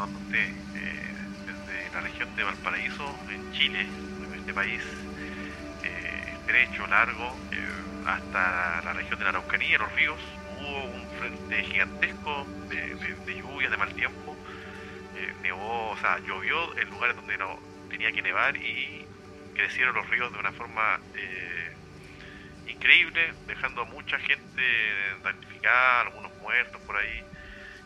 donde usted, eh, desde la región de Valparaíso, en Chile, este país estrecho, largo, hasta la región de la Araucanía, los ríos, hubo un frente gigantesco de, de, lluvias, de mal tiempo, eh, nevó, o sea, llovió en lugares donde no tenía que nevar y crecieron los ríos de una forma eh, increíble, dejando a mucha gente damnificada, algunos muertos por ahí.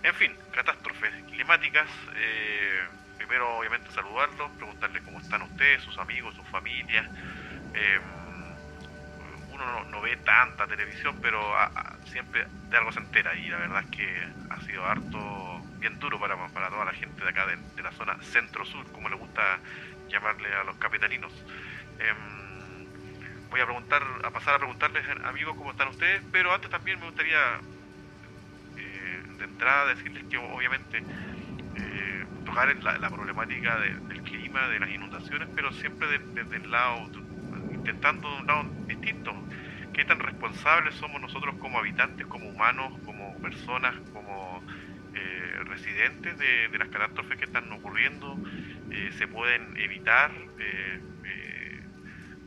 En fin, catástrofes climáticas. Eh, primero, obviamente, saludarlos, preguntarles cómo están ustedes, sus amigos, sus familias uno no, ve tanta televisión, pero siempre de algo se entera y la verdad es que ha sido harto, bien duro para, para toda la gente de acá, de, la zona centro-sur, como le gusta llamarle a los capitalinos. Em, voy a preguntar, a pasar a preguntarles, amigos, cómo están ustedes, pero antes también me gustaría eh, de entrada decirles que obviamente eh, tocar la, la problemática del clima, de las inundaciones, pero siempre desde el lado intentando de un lado distinto. ¿Qué tan responsables somos nosotros como habitantes, como humanos, como personas, como eh, residentes de, las catástrofes que están ocurriendo? Eh, ¿Se pueden evitar?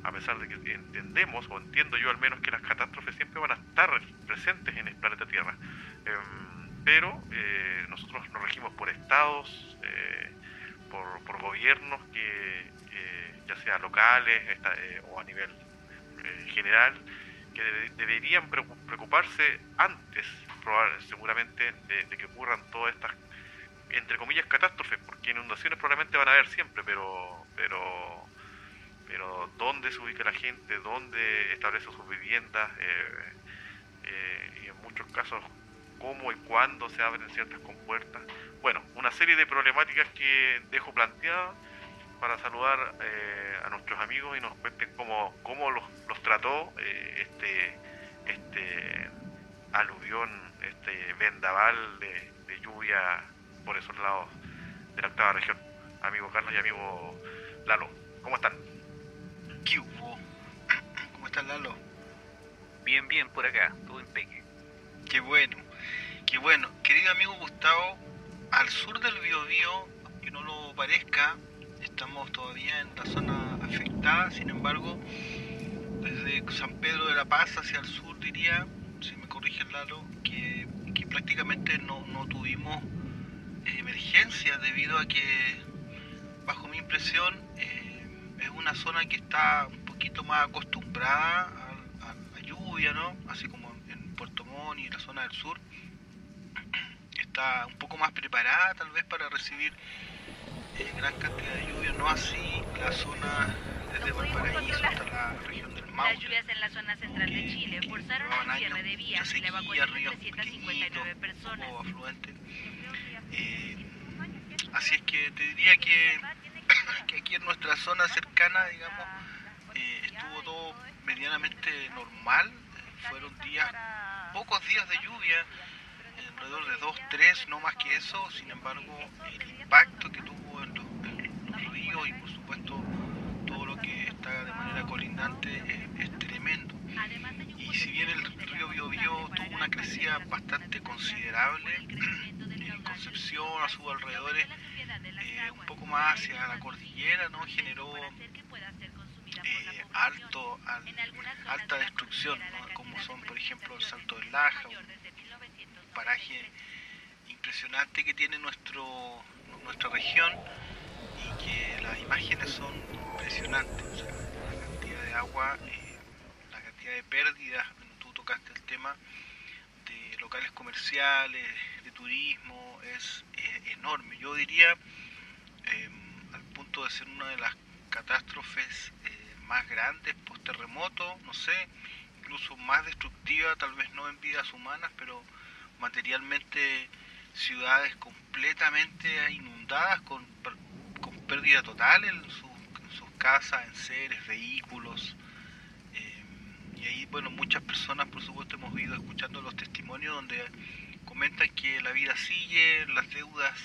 A pesar de que entendemos, o entiendo yo al menos, que las catástrofes siempre van a estar presentes en el planeta Tierra. Em, pero nosotros nos regimos por estados, por, por gobiernos que ya sea locales eh, o a nivel eh, general, que deberían preocuparse antes, seguramente, de, que ocurran todas estas, entre comillas, catástrofes, porque inundaciones probablemente van a haber siempre, pero, pero, pero dónde se ubica la gente, dónde establece sus viviendas, eh, y en muchos casos cómo y cuándo se abren ciertas compuertas. Bueno, una serie de problemáticas que dejo planteadas para saludar eh, a nuestros amigos y nos cuenten cómo, cómo los, los trató eh, este, este aluvión, este vendaval de, lluvia por esos lados de la octava región. Amigo Carlos y amigo Lalo, ¿cómo están? ¿Qué hubo? ¿Cómo están Lalo? Bien, bien, por acá, todo en peque. Qué bueno, qué bueno. Querido amigo Gustavo, al sur del Biobío, que no lo parezca, estamos todavía en la zona afectada, sin embargo, desde San Pedro de la Paz hacia el sur diría, si me corrige el Lalo, que, prácticamente no, tuvimos eh, emergencia debido a que, bajo mi impresión, eh, es una zona que está un poquito más acostumbrada a, la lluvia, ¿no? Así como en Puerto Montt y la zona del sur, está un poco más preparada tal vez para recibir gran cantidad de lluvia, no así la zona desde Valparaíso hasta la región del Maule. Las lluvias en la zona central de Chile forzaron el cierre de vías y la evacuación de 359 personas. Eh, así es que te diría que, que, aquí en nuestra zona cercana, digamos, eh, estuvo todo medianamente normal. Fueron días, pocos días de lluvia, alrededor de dos, tres, no más que eso. Sin embargo, el impacto que tuvo y por supuesto todo lo que está de manera colindante es, tremendo. Y si bien el río Biobío tuvo una crecida bastante considerable, en Concepción, a sus alrededores, eh, un poco más hacia la cordillera, ¿no? generó eh, alto, alta destrucción, como son por ejemplo el Salto del Laja, paraje impresionante que tiene nuestro, nuestra región que las imágenes son impresionantes. la cantidad de agua, eh, la cantidad de pérdidas, tú tocaste el tema de locales comerciales, de turismo, es enorme. Yo diría, em, al punto de ser una de las catástrofes eh, más grandes post terremoto, no sé, incluso más destructiva, tal vez no en vidas humanas, pero materialmente ciudades completamente inundadas con pérdida total en, sus casas, en seres, vehículos. Eh, y ahí, bueno, muchas personas, por supuesto, hemos ido escuchando los testimonios donde comentan que la vida sigue, las deudas,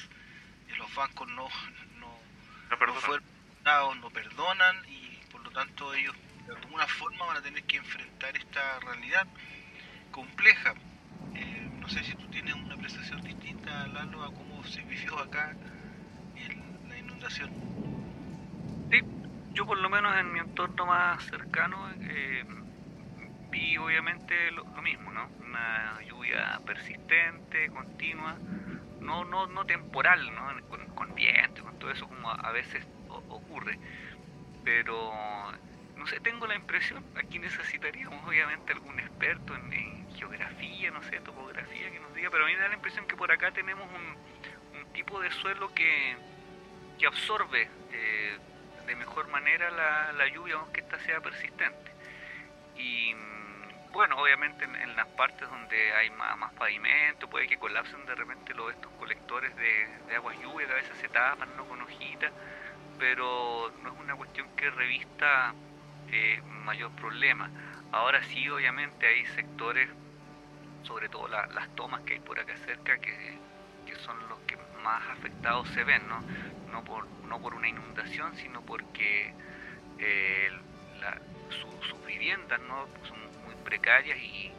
los bancos no, no, no, perdonan. no perdonan y por lo tanto ellos de alguna forma van a tener que enfrentar esta realidad compleja. Eh, no sé si tú tienes una apreciación distinta, Lalo, a cómo se vivió acá la inundación. Sí, yo por lo menos en mi entorno más cercano eh, vi obviamente lo, mismo, ¿no? Una lluvia persistente, continua, no, no, no temporal, ¿no? Con, viento, con todo eso como a, veces ocurre. Pero, no sé, tengo la impresión, aquí necesitaríamos obviamente algún experto en, geografía, no sé, topografía que nos diga, pero a mí me da la impresión que por acá tenemos un, tipo de suelo que, que absorbe eh, de mejor manera la, la lluvia, aunque ésta sea persistente. Y bueno, obviamente en, las partes donde hay más, pavimento, puede que colapsen de repente los, estos colectores de, de aguas lluvia que a veces se tapan ¿no? con hojitas, pero no es una cuestión que revista mayor problema. Ahora sí, obviamente hay sectores, sobre todo las tomas que hay por acá cerca, que, son los que más afectados se ven, ¿no? No por, no por una inundación, sino porque eh, sus viviendas ¿no? son precarias y,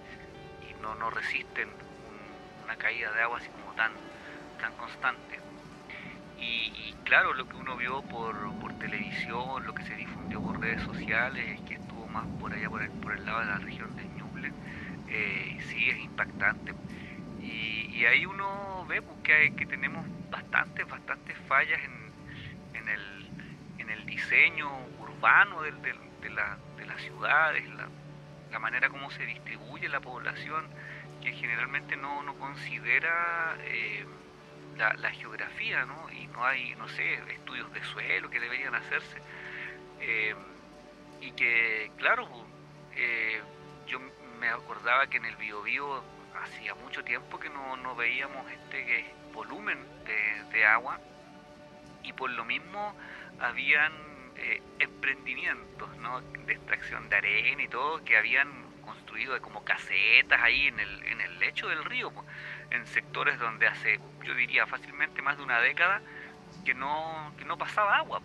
no, no resisten una caída de agua así como tan, tan constante. Y, claro, lo que uno vio por, por televisión, lo que se difundió por redes sociales, que estuvo más por allá, por el, por el lado de la región de Ñuble, eh, sí es impactante. Y, ahí uno ve pues, que, que tenemos bastantes, bastantes fallas en, en, el, en el diseño urbano de, la, de las ciudades, la, la manera como se distribuye la población, que generalmente no, no considera eh, la, geografía, ¿no? Y no hay, no sé, estudios de suelo que deberían hacerse. Eh, y que, claro, eh, yo me acordaba que en el Biobío hacía mucho tiempo que no, no veíamos este volumen de, agua y por lo mismo habían eh, emprendimientos ¿no? de extracción de arena y todo que habían construido como casetas ahí en el, en el lecho del río, en sectores donde hace, yo diría fácilmente más de una década, que no, que no pasaba agua.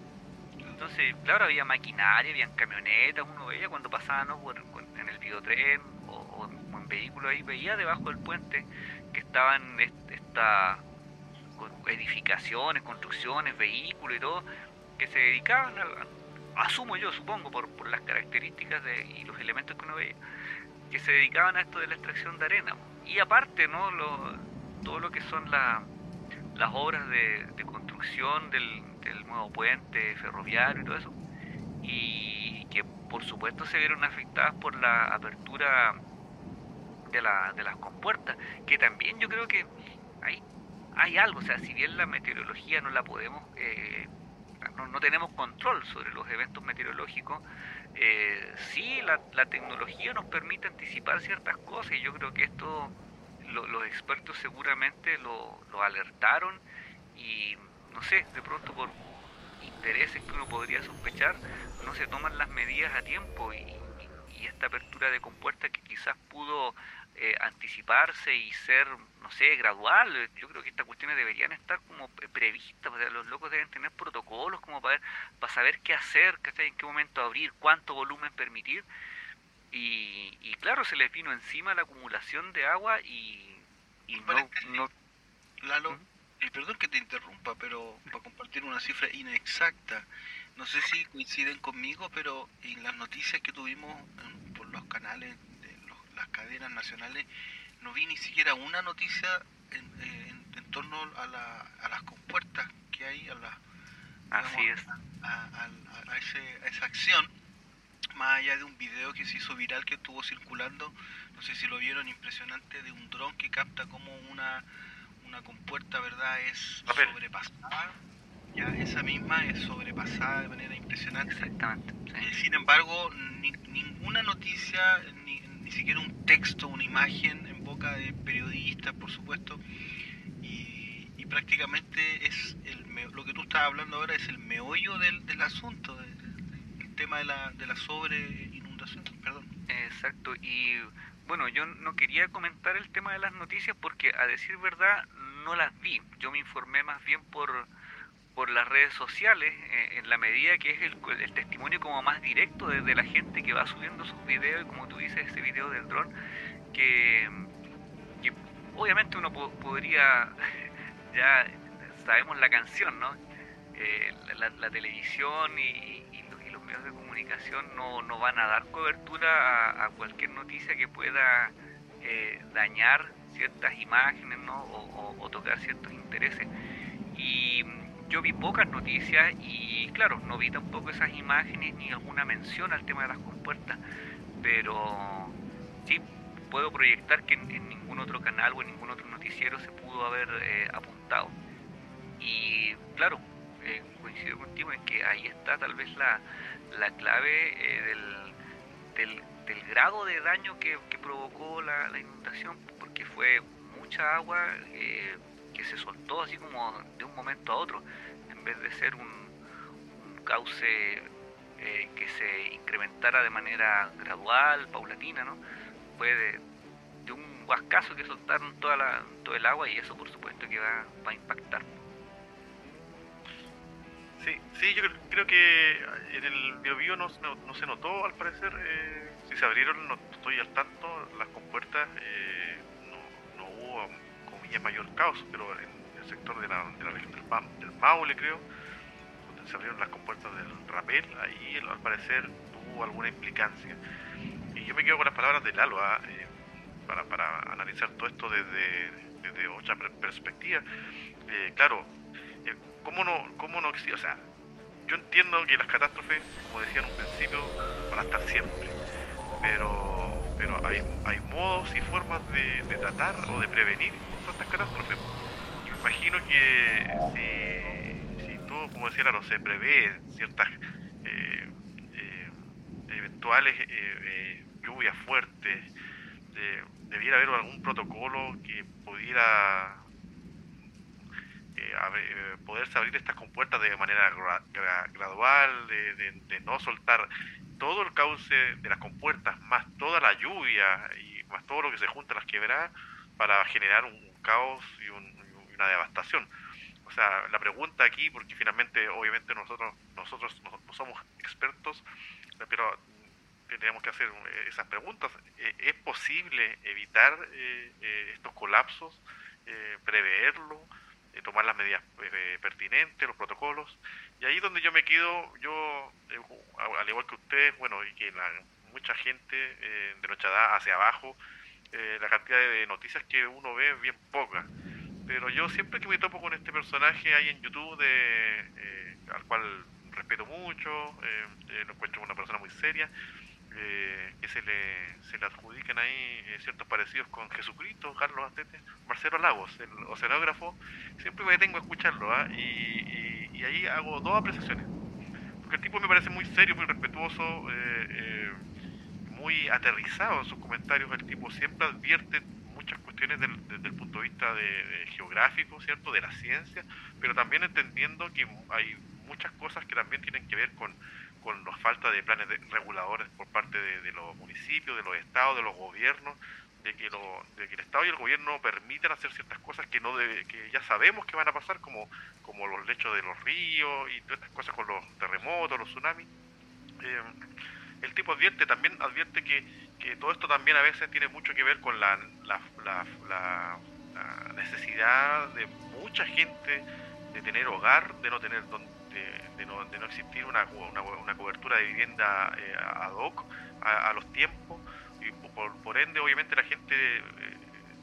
Entonces, claro, había maquinaria, habían camionetas, uno veía cuando pasaban en el videotren o, en vehículo ahí, veía debajo del puente que estaban estas edificaciones, construcciones, vehículos y todo, que se dedicaban, a, asumo yo, supongo, por, por las características de, y los elementos que uno veía, que se dedicaban a esto de la extracción de arena. Y aparte, ¿no? Todo lo que son la, las obras de, construcción del, nuevo puente ferroviario y todo eso, y que por supuesto se vieron afectadas por la apertura de, la, las compuertas, que también yo creo que hay, hay algo, o sea, si bien la meteorología no la podemos eh, no, tenemos control sobre los eventos meteorológicos, eh, sí la, tecnología nos permite anticipar ciertas cosas y yo creo que esto los expertos seguramente lo, alertaron y no sé, de pronto por intereses que uno podría sospechar, no se toman las medidas a tiempo y, y esta apertura de compuertas que quizás pudo eh, anticiparse y ser, no sé, gradual. Yo creo que estas cuestiones deberían estar como previstas, los locos deben tener protocolos como para, para saber qué hacer, en qué momento abrir, cuánto volumen permitir. Y, y claro, se les vino encima la acumulación de agua y, y no, Lalo, eh, perdón que te interrumpa, pero para compartir una cifra inexacta, no sé si coinciden conmigo, pero en las noticias que tuvimos por los canales las cadenas nacionales, no vi ni siquiera una noticia en, torno a, la, a, las compuertas que hay, a, la, Así es. A, esa acción, más allá de un video que se hizo viral que estuvo circulando, no sé si lo vieron, impresionante, de un dron que capta como una, una compuerta, ¿verdad?, es sobrepasada. Ya esa misma es sobrepasada de manera impresionante. Exactamente. Eh, sin embargo, ninguna noticia, ni, ni siquiera un texto, una imagen en boca de periodistas, por supuesto, y, prácticamente es el, lo que tú estás hablando ahora es el meollo del, asunto, del, tema de la, de la sobre inundación, perdón. Exacto, y bueno, yo no quería comentar el tema de las noticias porque a decir verdad no las vi, yo me informé más bien por, por las redes sociales, eh, en la medida que es el, testimonio como más directo de, la gente que va subiendo sus videos, y como tú dices, ese video del dron, que, obviamente uno podría, ya sabemos la canción, ¿no? Eh, la, televisión y, los medios de comunicación no, no van a dar cobertura a, cualquier noticia que pueda eh, dañar ciertas imágenes ¿no? o, o tocar ciertos intereses. Y yo vi pocas noticias y claro, no vi tampoco esas imágenes ni alguna mención al tema de las compuertas, pero sí puedo proyectar que en, ningún otro canal o en ningún otro noticiero se pudo haber eh, apuntado. Y claro, eh, coincido contigo en que ahí está tal vez la, la clave eh, del, del, grado de daño que, provocó la, la, inundación, porque fue mucha agua se soltó así como de un momento a otro, en vez de ser un, cauce eh, que se incrementara de manera gradual, paulatina, ¿no? Fue de, un huascazo que soltaron toda la, todo el agua y eso por supuesto que va, a impactar. Sí, sí, yo creo que en el Biobío no, no, se notó al parecer, eh, si se abrieron, no estoy al tanto, las compuertas, eh, no, no hubo mayor caos, pero en el sector de la, región del, Maule, creo, donde se abrieron las compuertas del Rapel, ahí al parecer tuvo alguna implicancia. Y yo me quedo con las palabras de Lalo, eh, para, para, analizar todo esto desde, desde otra perspectiva. Eh, claro, eh, ¿cómo no, cómo no O sea, yo entiendo que las catástrofes, como decía en un principio, van a estar siempre, pero, pero hay, hay modos y formas de tratar o de prevenir estas catástrofes. Imagino que si, todo, como decía no se prevé ciertas eh, eh, eventuales eh, lluvias fuertes, debiera haber algún protocolo que pudiera poderse abrir estas compuertas de manera gradual, de, no soltar todo el cauce de las compuertas, más toda la lluvia y más todo lo que se junta a las quebradas para generar un caos y, una devastación. O sea, la pregunta aquí, porque finalmente, obviamente nosotros nosotros no, somos expertos, pero tenemos que hacer eh, esas preguntas. Eh, ¿Es posible evitar eh, estos colapsos, preverlo, tomar las medidas pertinentes, los protocolos? Y ahí donde yo me quedo, yo, al igual que ustedes, bueno, y que la, mucha gente de nuestra edad hacia abajo, eh, la cantidad de noticias que uno ve es bien poca. Pero yo siempre que me topo con este personaje ahí en YouTube, de, eh, al cual respeto mucho, eh, lo encuentro una persona muy seria, que se le, se le adjudican ahí ciertos parecidos con Jesucristo, Carlos Astete, Marcelo Lagos, el oceanógrafo, siempre me detengo a escucharlo ¿ah? y, y, ahí hago dos apreciaciones. Porque el tipo me parece muy serio, muy respetuoso, muy aterrizado en sus comentarios, el tipo siempre advierte muchas cuestiones desde el punto de vista de, geográfico, ¿cierto? De la ciencia, pero también entendiendo que hay muchas cosas que también tienen que ver con, con la falta de planes reguladores por parte de, los municipios, de los estados, de los gobiernos, de que, lo, de que el Estado y el gobierno permiten hacer ciertas cosas que no debe, que ya sabemos que van a pasar, como, como los lechos de los ríos y todas estas cosas con los terremotos, los tsunamis. Eh, el tipo advierte, también advierte que, que, todo esto también a veces tiene mucho que ver con la, la, necesidad de mucha gente de tener hogar, de no tener de, de, no, de no existir una, una, cobertura de vivienda eh, ad hoc a, los tiempos y por, por, ende obviamente la gente eh,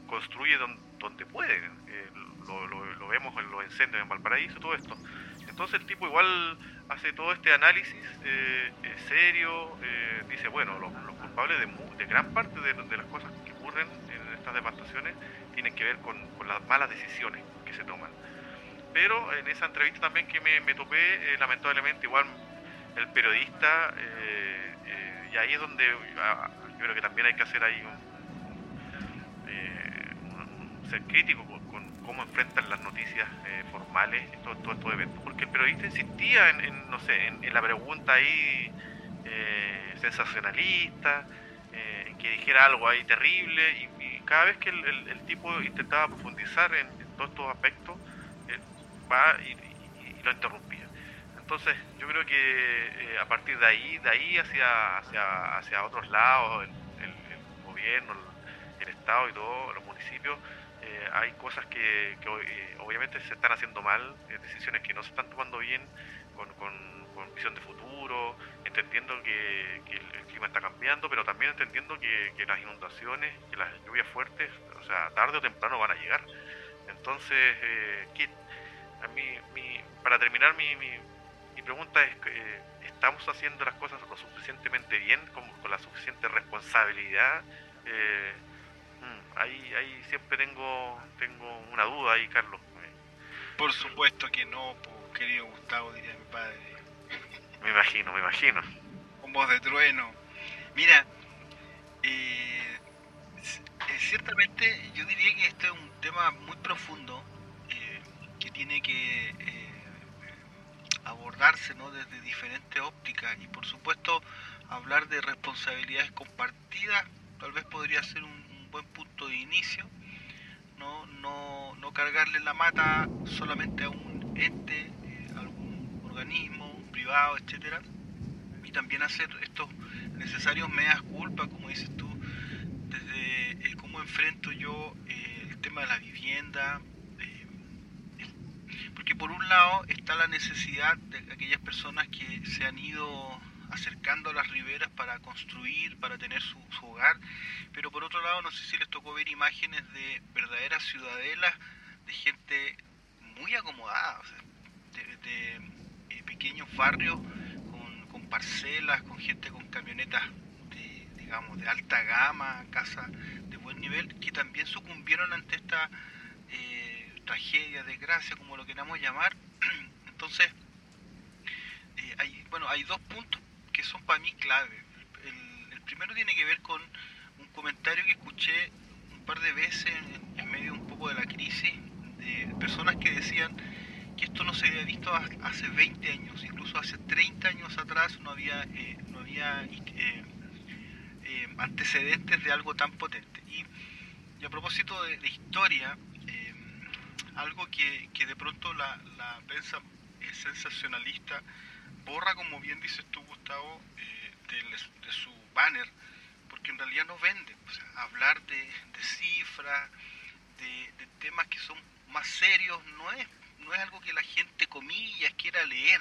construye donde, puede eh, lo, lo, lo, vemos en los incendios en Valparaíso todo esto entonces el tipo igual hace todo este análisis eh, eh, serio, eh, dice, bueno, los, culpables de, gran parte de, las cosas que ocurren en estas devastaciones tienen que ver con, las malas decisiones que se toman. Pero en esa entrevista también que me, topé, lamentablemente igual el periodista, y ahí es donde ah, yo creo que también hay que hacer ahí un, ser crítico cómo enfrentan las noticias eh, formales todo, todo estos eventos. Porque el periodista insistía en, no sé, en, la pregunta ahí eh, sensacionalista, eh, en que dijera algo ahí terrible y, cada vez que el, tipo intentaba profundizar en, todos estos aspectos, va y, lo interrumpía. Entonces yo creo que eh, a partir de ahí, de ahí hacia, hacia, hacia otros lados, el, gobierno, el, Estado y todos los municipios, hay cosas que, obviamente se están haciendo mal, decisiones que no se están tomando bien, con, visión de futuro, entendiendo que, el, clima está cambiando, pero también entendiendo que, las inundaciones, que las lluvias fuertes, o sea, tarde o temprano van a llegar. Entonces, eh, a mí, mi, para terminar, mi, mi, pregunta es, eh, ¿estamos haciendo las cosas lo suficientemente bien, con, con la suficiente responsabilidad? Eh, mm, ahí, ahí siempre tengo, tengo una duda ahí, Carlos. Por supuesto que no, querido Gustavo, diría mi padre. Me imagino, me imagino. Con voz de trueno. Mira, eh, eh, ciertamente yo diría que este es un tema muy profundo eh, que tiene que abordarse ¿no? desde diferentes ópticas y por supuesto hablar de responsabilidades compartidas tal vez podría ser un, buen punto de inicio. No, no, no cargarle la mata solamente a un ente, a algún organismo privado, etcétera, y también hacer estos necesarios medias culpas, como dices tú, desde cómo enfrento yo eh, el tema de la vivienda, eh, porque por un lado está la necesidad de aquellas personas que se han ido acercando a las riberas para construir, para tener su, hogar, pero por otro lado no sé si les tocó ver imágenes de verdaderas ciudadelas, de gente muy acomodada, de pequeños barrios con, parcelas, con gente con camionetas de, digamos, de alta gama, casas de buen nivel, que también sucumbieron ante esta eh, tragedia, desgracia, como lo queramos llamar. Entonces, eh, hay, bueno, hay dos puntos que son para mí clave. El, el, primero tiene que ver con un comentario que escuché un par de veces en, en medio un poco de la crisis de personas que decían que esto no se había visto hace 20 años, incluso hace 30 años atrás no había, eh, no había eh, eh, antecedentes de algo tan potente. Y, a propósito de, historia, algo que, de pronto la, la prensa sensacionalista borra, como bien dices tú, Gustavo, de, su banner, porque en realidad no vende. hablar de, cifras, de, temas que son más serios, no es no es algo que la gente, comillas, quiera leer.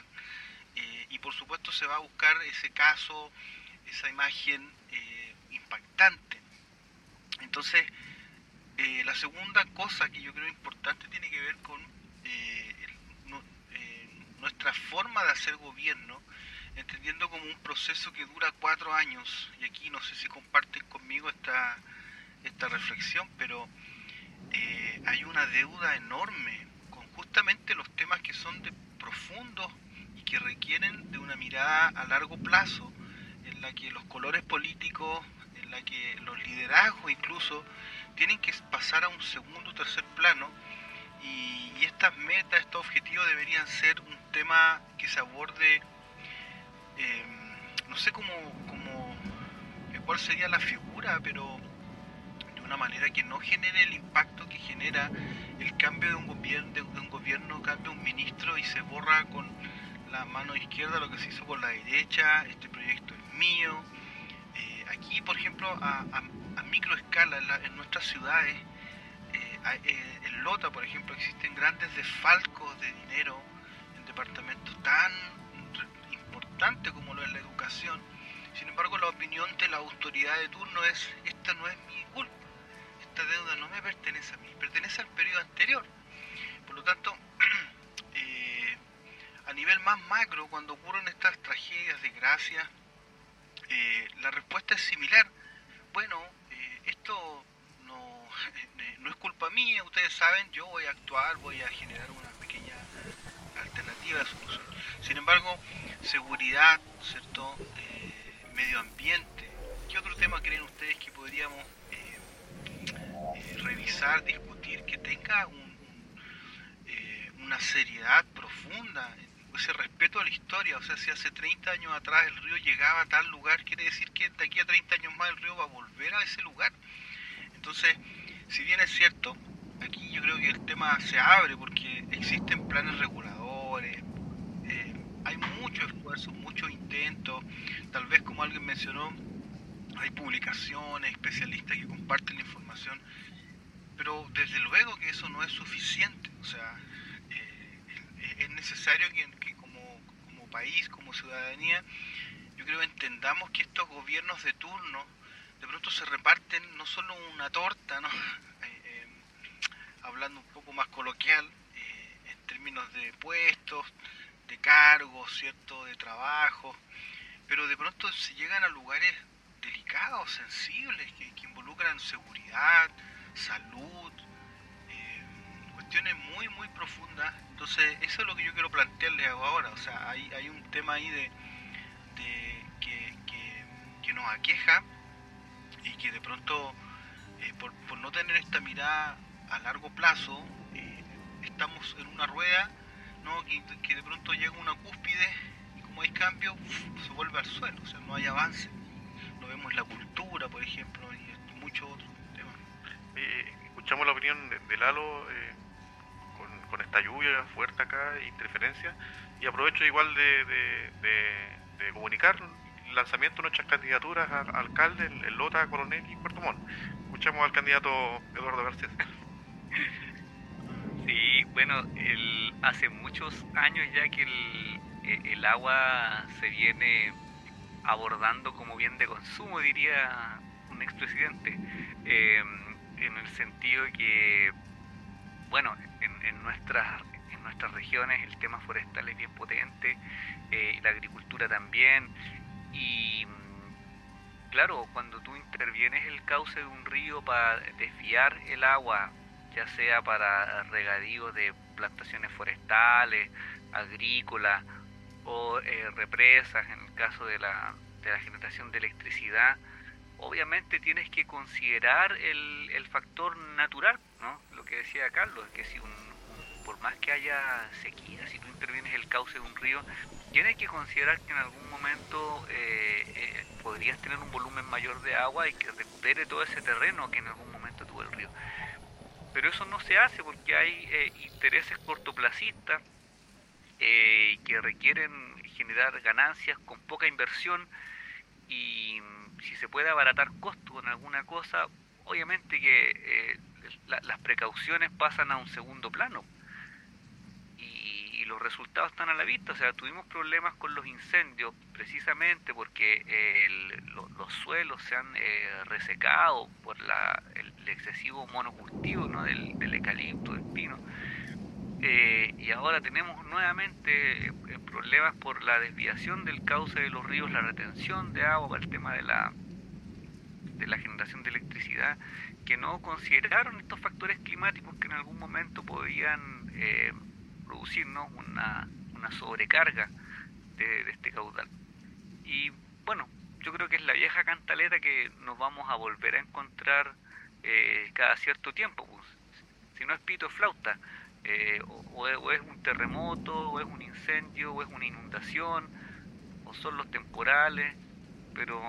Eh, y por supuesto se va a buscar ese caso, esa imagen eh, impactante. Entonces, eh, la segunda cosa que yo creo importante tiene que ver con nuestra forma de hacer gobierno, entendiendo como un proceso que dura cuatro años, y aquí no sé si comparten conmigo esta, esta reflexión, pero hay una deuda enorme justamente los temas que son de profundos y que requieren de una mirada a largo plazo, en la que los colores políticos, en la que los liderazgos incluso tienen que pasar a un segundo o tercer plano y, estas metas, estos objetivos deberían ser un tema que se aborde, em, no sé cómo, cómo, cuál sería la figura, pero una manera que no genere el impacto que genera el cambio de un gobierno, de un gobierno cambia un ministro y se borra con la mano izquierda lo que se hizo con la derecha, este proyecto es mío. Eh, aquí, por ejemplo, a, a, microescala en, nuestras ciudades, eh, eh, en Lota, por ejemplo, existen grandes desfalcos de dinero tan importantes como lo es la educación. Sin embargo, la opinión de la autoridad de turno es, esta no es mi culpa esta deuda no me pertenece a mí, pertenece al periodo anterior. Por lo tanto, eh, a nivel más macro, cuando ocurren estas tragedias, desgracias, eh, la respuesta es similar. Bueno, eh, esto no es culpa mía, ustedes saben, yo voy a actuar, voy a generar una pequeña Sin embargo, seguridad, ¿cierto? medio ambiente. ¿Qué otro tema creen ustedes que podríamos revisar, discutir, que tenga un, eh, una seriedad profunda. ese respeto a la historia. O sea, si hace 30 años atrás el río llegaba a tal lugar, quiere decir que de aquí a 30 años más el río va a volver a ese lugar. Entonces, si bien es cierto, aquí yo creo que el tema se abre porque existen planes reguladores, eh, hay mucho esfuerzo, tal vez como alguien mencionó, hay publicaciones, especialistas que comparten la información, pero desde luego que eso no es suficiente, o sea, eh, es necesario que, como, como país, como ciudadanía, yo creo entendamos que estos gobiernos de turno de pronto se reparten no solo una torta, ¿no? Eh, eh, hablando un poco más coloquial, en términos de puestos, de cargos, ¿cierto? de trabajo, pero de pronto se llegan a lugares delicados, sensibles, que, involucran seguridad, salud, eh, cuestiones muy, muy profundas. Entonces, eso es lo que yo quiero plantearles ahora. O sea, hay, hay un tema ahí de, que, que, nos aqueja y que de pronto, eh, por, por, no tener esta mirada a largo plazo, eh, estamos en una rueda ¿no? que, que de pronto llega una cúspide cambio, se vuelve al suelo, o sea, no hay avance vemos la cultura, por ejemplo, y muchos otros temas. escuchamos la opinión de, Lalo eh, con, esta lluvia fuerte acá, interferencia, y aprovecho igual de, de, comunicar el lanzamiento de nuestras candidaturas a, alcalde en, Lota, Coronel y Puerto Montt. Escuchamos al candidato Eduardo Garcés. Sí, bueno, el, hace muchos años ya que el, el agua se viene abordando como bien de consumo, diría un expresidente, eh, en el sentido que, bueno, en, nuestras, en nuestras regiones el tema forestal es bien potente, eh, la agricultura también, y claro, cuando tú intervienes el cauce de un río para desviar el agua, ya sea para regadío de plantaciones forestales, agrícolas, o eh, represas en el caso de la, generación de electricidad, obviamente tienes que considerar el, el factor natural, ¿no? Lo que decía Carlos, que si un, por más que haya sequía, si tú intervienes el cauce de un río, tienes que considerar que en algún momento eh, eh, podrías tener un volumen mayor de agua y que recupere todo ese terreno que en algún momento tuvo el río. Pero eso no se hace porque hay intereses cortoplacistas que requieren generar ganancias con poca inversión y si se puede abaratar costos con alguna cosa, obviamente que eh, las precauciones pasan a un segundo plano y, los resultados están a la vista. O sea, tuvimos problemas con los incendios precisamente porque los suelos se han eh, resecado por la, el, excesivo monocultivo ¿no? del, del eucalipto, del pino. Eh, y ahora tenemos nuevamente eh, problemas por la desviación del cauce de los ríos, la retención de agua el tema de la, de la generación de electricidad, que no consideraron estos factores climáticos que en algún momento podían eh, producirnos una, una sobrecarga de, este caudal. Y bueno, yo creo que es la vieja cantaleta que nos vamos a volver a encontrar cada cierto tiempo. Pues. Si no es pito, flauta eh, o, es un terremoto, o es un incendio, o es una inundación, o son los temporales, pero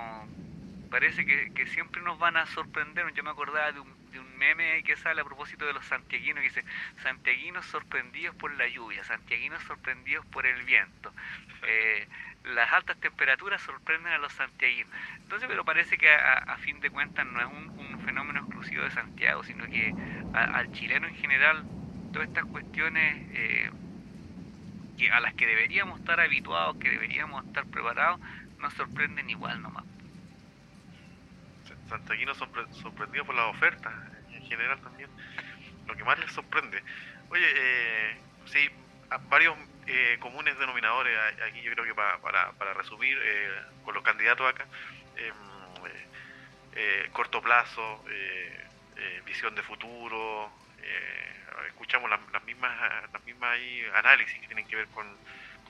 parece que, siempre nos van a sorprender. Yo me acordaba de un, de un meme que sale a propósito de los santiaguinos, que dice, santiaguinos sorprendidos por la lluvia, santiaguinos sorprendidos por el viento. Eh, las altas temperaturas sorprenden a los santiaguinos. Entonces, pero parece que a, fin de cuentas no es un, fenómeno exclusivo de Santiago, sino que al chileno en general todas estas cuestiones eh, que a las que deberíamos estar habituados, que deberíamos estar preparados, nos sorprenden igual nomás. Santaguino sorprendido por las ofertas, en general también, lo que más les sorprende. Oye, eh, sí, varios eh, comunes denominadores, aquí yo creo que para, para, para resumir, eh, con los candidatos acá, em, corto plazo, visión de futuro, escuchamos las, mismas las mismas análisis que tienen que ver con,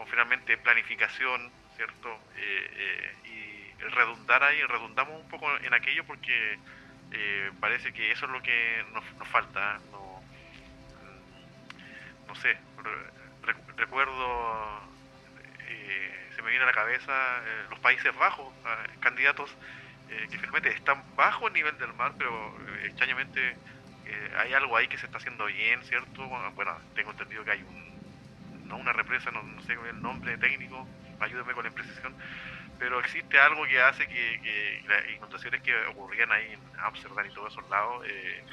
finalmente planificación, ¿cierto? Eh, eh, y redundar ahí, redundamos un poco en aquello porque eh, parece que eso es lo que nos, nos falta. No, no sé, recuerdo se me viene a la cabeza los Países Bajos, candidatos que finalmente están bajo el nivel del mar, pero extrañamente hay algo ahí que se está haciendo bien, ¿cierto? Bueno, tengo entendido que hay un, no una represa, no, sé el nombre técnico, ayúdeme con la imprecisión, pero existe algo que hace que, las inundaciones que ocurrían ahí en Amsterdam y todos esos lados, eh,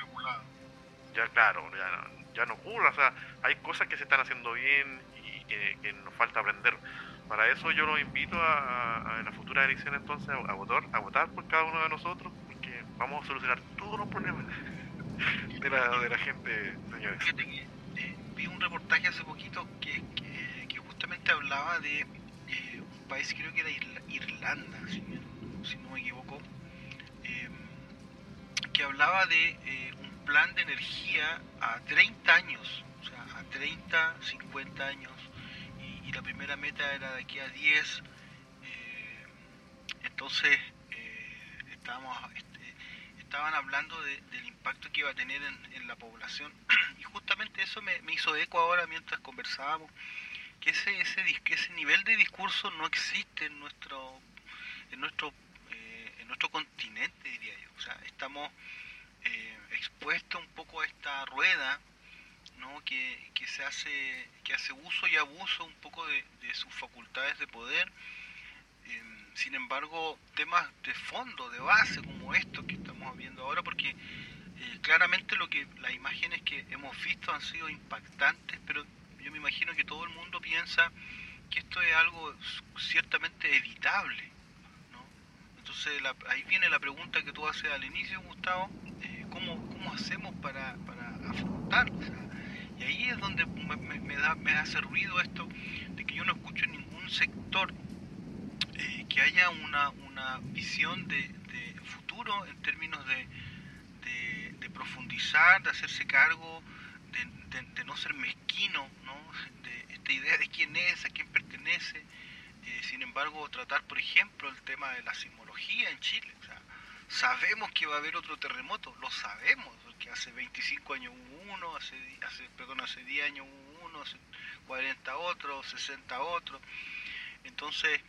ya claro, ya, ya, no ocurra, o sea, hay cosas que se están haciendo bien y que, nos falta aprender. Para eso yo los invito a, en la futura elección entonces a, votar, a votar por cada uno de nosotros, porque vamos a solucionar todos los problemas de la, gente, señores. Eh, vi un reportaje hace poquito que, que, justamente hablaba de eh, un país, creo que era Irlanda, si, no me equivoco, eh, que hablaba de un plan de energía a 30 años, o sea, a 30, 50 años, y la primera meta era de aquí a 10. entonces, estábamos estaban hablando del impacto que iba a tener en, la población. Y justamente eso me, hizo eco ahora mientras conversábamos que ese, ese, ese nivel de discurso no existe en nuestro en nuestro eh, en nuestro continente diría yo. O sea estamos eh, expuestos un poco a esta rueda ¿no? que, que se hace que hace uso y abuso un poco de, sus facultades de poder. Em, sin embargo, temas de fondo, de base, como esto que estamos viendo ahora, porque eh, claramente lo que las imágenes que hemos visto han sido impactantes, pero yo me imagino que todo el mundo piensa que esto es algo ciertamente evitable. ¿no? Entonces ahí viene la pregunta que tú haces al inicio, Gustavo, eh, ¿cómo, ¿cómo, hacemos para, para afrontarlo? y ahí es donde me, me, da, me hace ruido esto de que yo no escucho ningún sector eh, que haya una, una visión de, futuro en términos de, de, profundizar, de hacerse cargo, de, no ser mezquino, ¿no? de esta idea de quién es, a quién pertenece. Eh, sin embargo, tratar, por ejemplo, el tema de la sismología en Chile. O sea, sabemos que va a haber otro terremoto, lo sabemos, porque hace 25 años hubo uno, hace, hace, perdón, hace 10 años hubo uno, hace 40 otro, 60 otro. Entonces,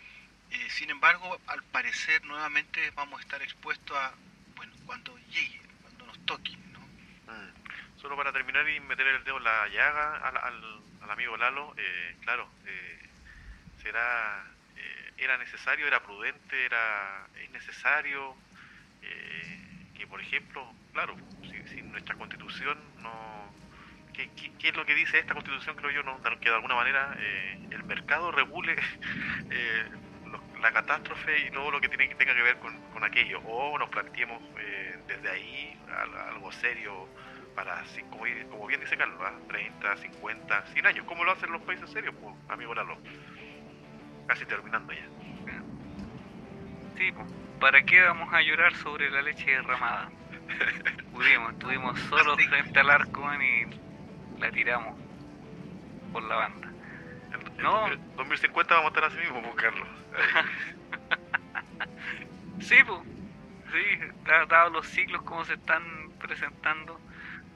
eh, sin embargo, al parecer nuevamente vamos a estar expuestos a, bueno, cuando llegue, cuando nos toque, ¿no? Mm. Solo para terminar y meter el dedo en la llaga al, al, amigo Lalo, eh, claro, eh, será, era necesario, era prudente, era es necesario que, por ejemplo, claro, si, nuestra constitución no... ¿Qué, ¿Qué, es lo que dice esta constitución, creo yo, no, que de alguna manera el mercado regule la catástrofe y todo lo que tiene, tenga que ver con, aquello. O nos planteemos eh, desde ahí algo serio para, como, como bien dice Carlos, 30, 50, 100 años, como lo hacen los países serios, pues, amigo Lalo. Casi terminando ya. Sí, pues, ¿para qué vamos a llorar sobre la leche derramada? Pudimos, estuvimos solos frente al arco y la tiramos por la banda. En, no. 2050 vamos a estar así mismo, Carlos. sí, pues. Sí, dados los ciclos como se están presentando,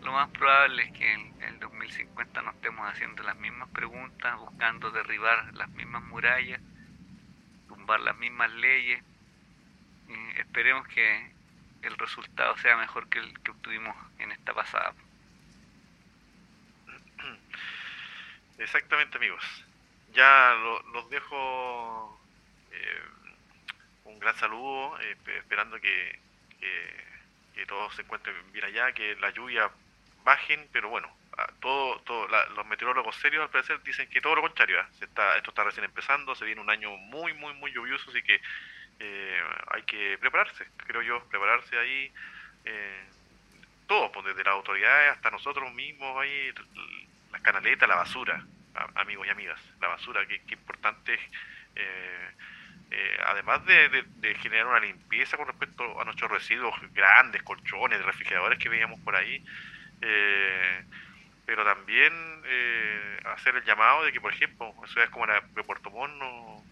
lo más probable es que en el 2050 nos estemos haciendo las mismas preguntas, buscando derribar las mismas murallas, tumbar las mismas leyes. esperemos que el resultado sea mejor que el que obtuvimos en esta pasada. Exactamente, amigos. Ya los dejo eh, un gran saludo, eh, esperando que, que, todos se encuentren bien allá, que la lluvia bajen, pero bueno, todo, todo los meteorólogos serios al parecer dicen que todo lo contrario, ¿eh? se está, esto está recién empezando, se viene un año muy, muy, muy lluvioso, así que hay que prepararse, creo yo, prepararse ahí, eh, todos, pues, desde las autoridades hasta nosotros mismos, ahí, las canaletas, la basura, amigos y amigas, la basura, que importante es eh, además de, generar una limpieza con respecto a nuestros residuos grandes, colchones, refrigeradores que veíamos por ahí, eh, pero también eh, hacer el llamado de que, por ejemplo, ciudades como la de Puerto Montt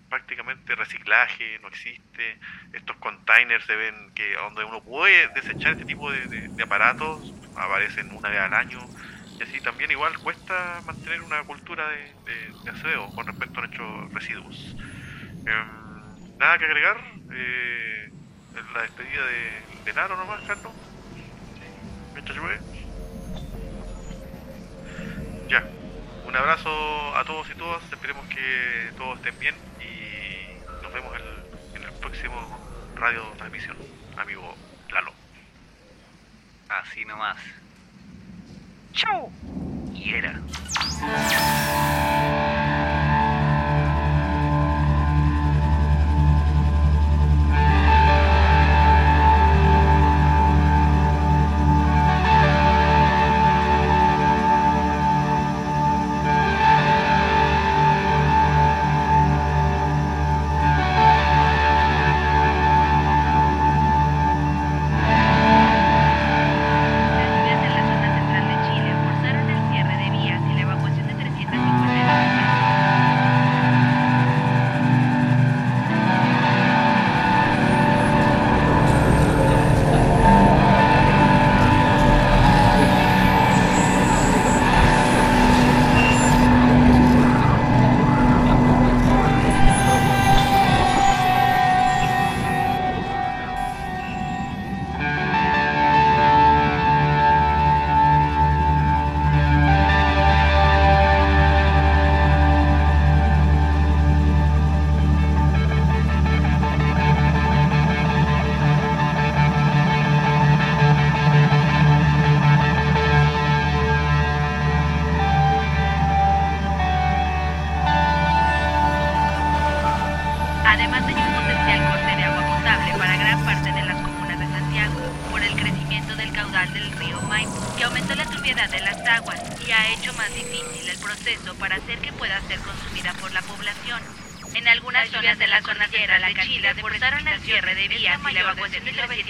prácticamente reciclaje no existe, estos containers se ven que donde uno puede desechar este tipo de, aparatos aparecen una vez al año, y así también igual cuesta mantener una cultura de, de, aseo con respecto a nuestros residuos. Em, nada que agregar, eh, la despedida de, de Naro nomás, Carlos. Mientras llueve. Ya, un abrazo a todos y todas, esperemos que todos estén bien y nos vemos en, el próximo radio transmisión, amigo Lalo. Así nomás. Chao. Y de Chile forzaron el cierre de vías y la evacuación de 359 personas.